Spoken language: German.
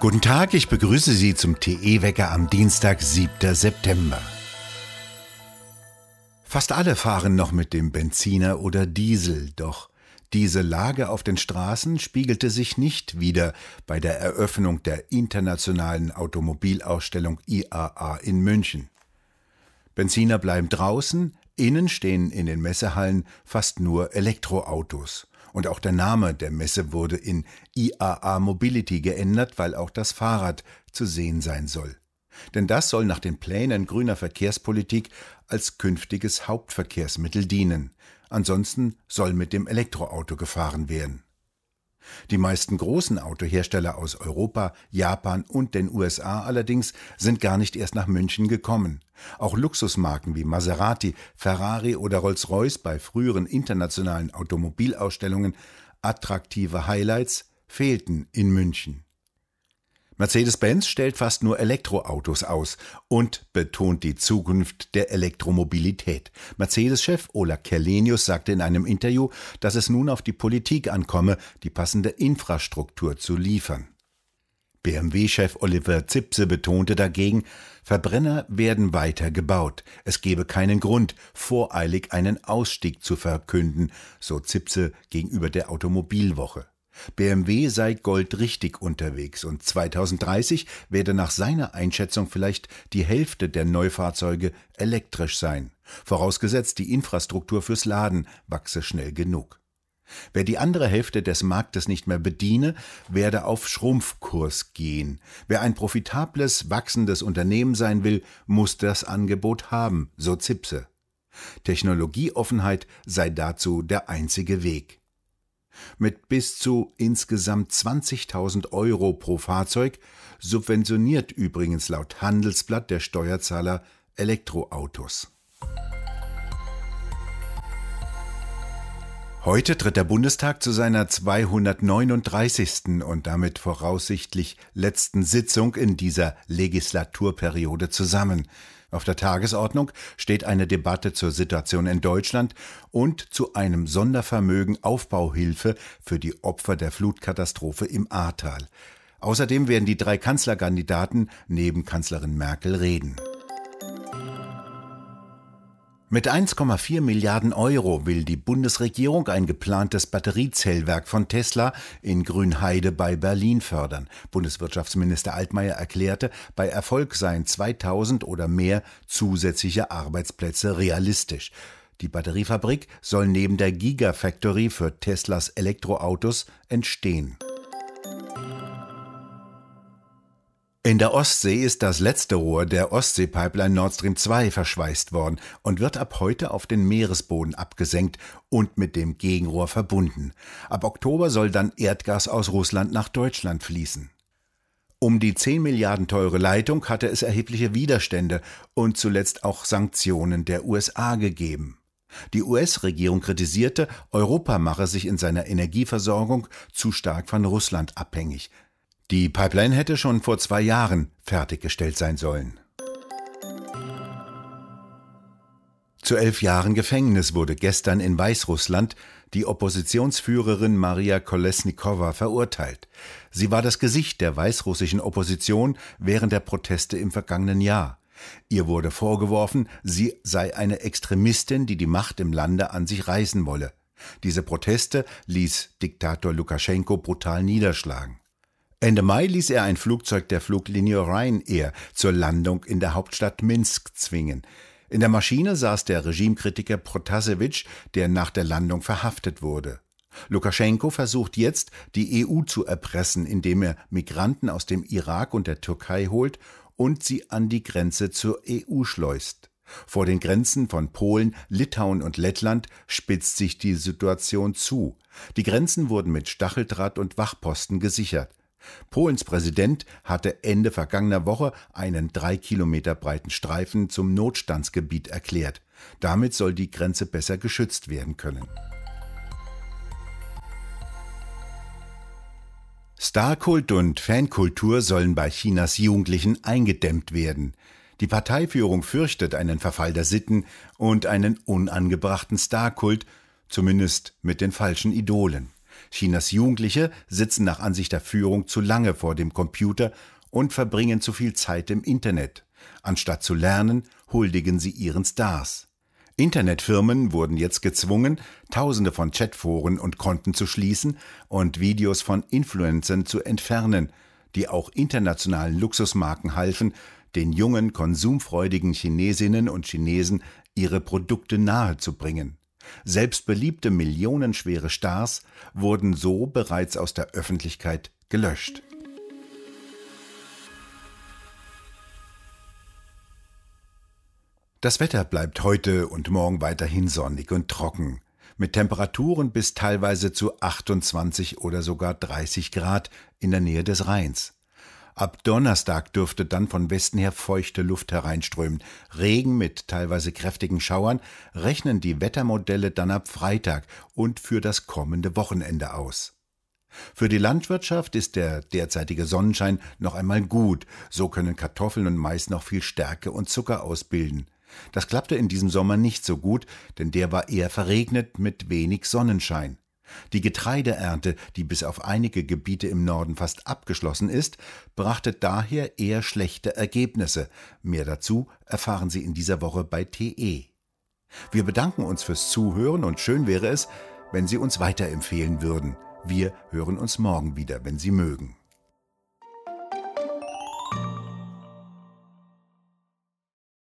Guten Tag, ich begrüße Sie zum TE-Wecker am Dienstag, 7. September. Fast alle fahren noch mit dem Benziner oder Diesel, doch diese Lage auf den Straßen spiegelte sich nicht wieder bei der Eröffnung der internationalen Automobilausstellung IAA in München. Benziner bleiben draußen, innen stehen in den Messehallen fast nur Elektroautos. Und auch der Name der Messe wurde in IAA Mobility geändert, weil auch das Fahrrad zu sehen sein soll. Denn das soll nach den Plänen grüner Verkehrspolitik als künftiges Hauptverkehrsmittel dienen. Ansonsten soll mit dem Elektroauto gefahren werden. Die meisten großen Autohersteller aus Europa, Japan und den USA allerdings sind gar nicht erst nach München gekommen. Auch Luxusmarken wie Maserati, Ferrari oder Rolls-Royce bei früheren internationalen Automobilausstellungen, attraktive Highlights, fehlten in München. Mercedes-Benz stellt fast nur Elektroautos aus und betont die Zukunft der Elektromobilität. Mercedes-Chef Ola Kerlenius sagte in einem Interview, dass es nun auf die Politik ankomme, die passende Infrastruktur zu liefern. BMW-Chef Oliver Zipse betonte dagegen, Verbrenner werden weiter gebaut. Es gebe keinen Grund, voreilig einen Ausstieg zu verkünden, so Zipse gegenüber der Automobilwoche. BMW sei goldrichtig unterwegs und 2030 werde nach seiner Einschätzung vielleicht die Hälfte der Neufahrzeuge elektrisch sein, vorausgesetzt die Infrastruktur fürs Laden wachse schnell genug. Wer die andere Hälfte des Marktes nicht mehr bediene, werde auf Schrumpfkurs gehen. Wer ein profitables, wachsendes Unternehmen sein will, muss das Angebot haben, so Zipse. Technologieoffenheit sei dazu der einzige Weg mit bis zu insgesamt 20.000 Euro pro Fahrzeug subventioniert übrigens laut Handelsblatt der Steuerzahler Elektroautos. Heute tritt der Bundestag zu seiner 239. und damit voraussichtlich letzten Sitzung in dieser Legislaturperiode zusammen. Auf der Tagesordnung steht eine Debatte zur Situation in Deutschland und zu einem Sondervermögen Aufbauhilfe für die Opfer der Flutkatastrophe im Ahrtal. Außerdem werden die drei Kanzlerkandidaten neben Kanzlerin Merkel reden. Mit 1,4 Milliarden Euro will die Bundesregierung ein geplantes Batteriezellwerk von Tesla in Grünheide bei Berlin fördern. Bundeswirtschaftsminister Altmaier erklärte, bei Erfolg seien 2000 oder mehr zusätzliche Arbeitsplätze realistisch. Die Batteriefabrik soll neben der Gigafactory für Teslas Elektroautos entstehen. In der Ostsee ist das letzte Rohr der Ostsee-Pipeline Nord Stream 2 verschweißt worden und wird ab heute auf den Meeresboden abgesenkt und mit dem Gegenrohr verbunden. Ab Oktober soll dann Erdgas aus Russland nach Deutschland fließen. Um die 10 Milliarden teure Leitung hatte es erhebliche Widerstände und zuletzt auch Sanktionen der USA gegeben. Die US-Regierung kritisierte, Europa mache sich in seiner Energieversorgung zu stark von Russland abhängig. Die Pipeline hätte schon vor zwei Jahren fertiggestellt sein sollen. Zu elf Jahren Gefängnis wurde gestern in Weißrussland die Oppositionsführerin Maria Kolesnikova verurteilt. Sie war das Gesicht der weißrussischen Opposition während der Proteste im vergangenen Jahr. Ihr wurde vorgeworfen, sie sei eine Extremistin, die die Macht im Lande an sich reißen wolle. Diese Proteste ließ Diktator Lukaschenko brutal niederschlagen. Ende Mai ließ er ein Flugzeug der Fluglinie Ryanair zur Landung in der Hauptstadt Minsk zwingen. In der Maschine saß der Regimekritiker Protasevich, der nach der Landung verhaftet wurde. Lukaschenko versucht jetzt, die EU zu erpressen, indem er Migranten aus dem Irak und der Türkei holt und sie an die Grenze zur EU schleust. Vor den Grenzen von Polen, Litauen und Lettland spitzt sich die Situation zu. Die Grenzen wurden mit Stacheldraht und Wachposten gesichert. Polens Präsident hatte Ende vergangener Woche einen drei Kilometer breiten Streifen zum Notstandsgebiet erklärt. Damit soll die Grenze besser geschützt werden können. Starkult und Fankultur sollen bei Chinas Jugendlichen eingedämmt werden. Die Parteiführung fürchtet einen Verfall der Sitten und einen unangebrachten Starkult, zumindest mit den falschen Idolen. Chinas Jugendliche sitzen nach Ansicht der Führung zu lange vor dem Computer und verbringen zu viel Zeit im Internet. Anstatt zu lernen, huldigen sie ihren Stars. Internetfirmen wurden jetzt gezwungen, Tausende von Chatforen und Konten zu schließen und Videos von Influencern zu entfernen, die auch internationalen Luxusmarken halfen, den jungen, konsumfreudigen Chinesinnen und Chinesen ihre Produkte nahezubringen. Selbst beliebte millionenschwere Stars wurden so bereits aus der Öffentlichkeit gelöscht. Das Wetter bleibt heute und morgen weiterhin sonnig und trocken, mit Temperaturen bis teilweise zu 28 oder sogar 30 Grad in der Nähe des Rheins. Ab Donnerstag dürfte dann von Westen her feuchte Luft hereinströmen. Regen mit teilweise kräftigen Schauern rechnen die Wettermodelle dann ab Freitag und für das kommende Wochenende aus. Für die Landwirtschaft ist der derzeitige Sonnenschein noch einmal gut, so können Kartoffeln und Mais noch viel Stärke und Zucker ausbilden. Das klappte in diesem Sommer nicht so gut, denn der war eher verregnet mit wenig Sonnenschein. Die Getreideernte, die bis auf einige Gebiete im Norden fast abgeschlossen ist, brachte daher eher schlechte Ergebnisse. Mehr dazu erfahren Sie in dieser Woche bei TE. Wir bedanken uns fürs Zuhören und schön wäre es, wenn Sie uns weiterempfehlen würden. Wir hören uns morgen wieder, wenn Sie mögen.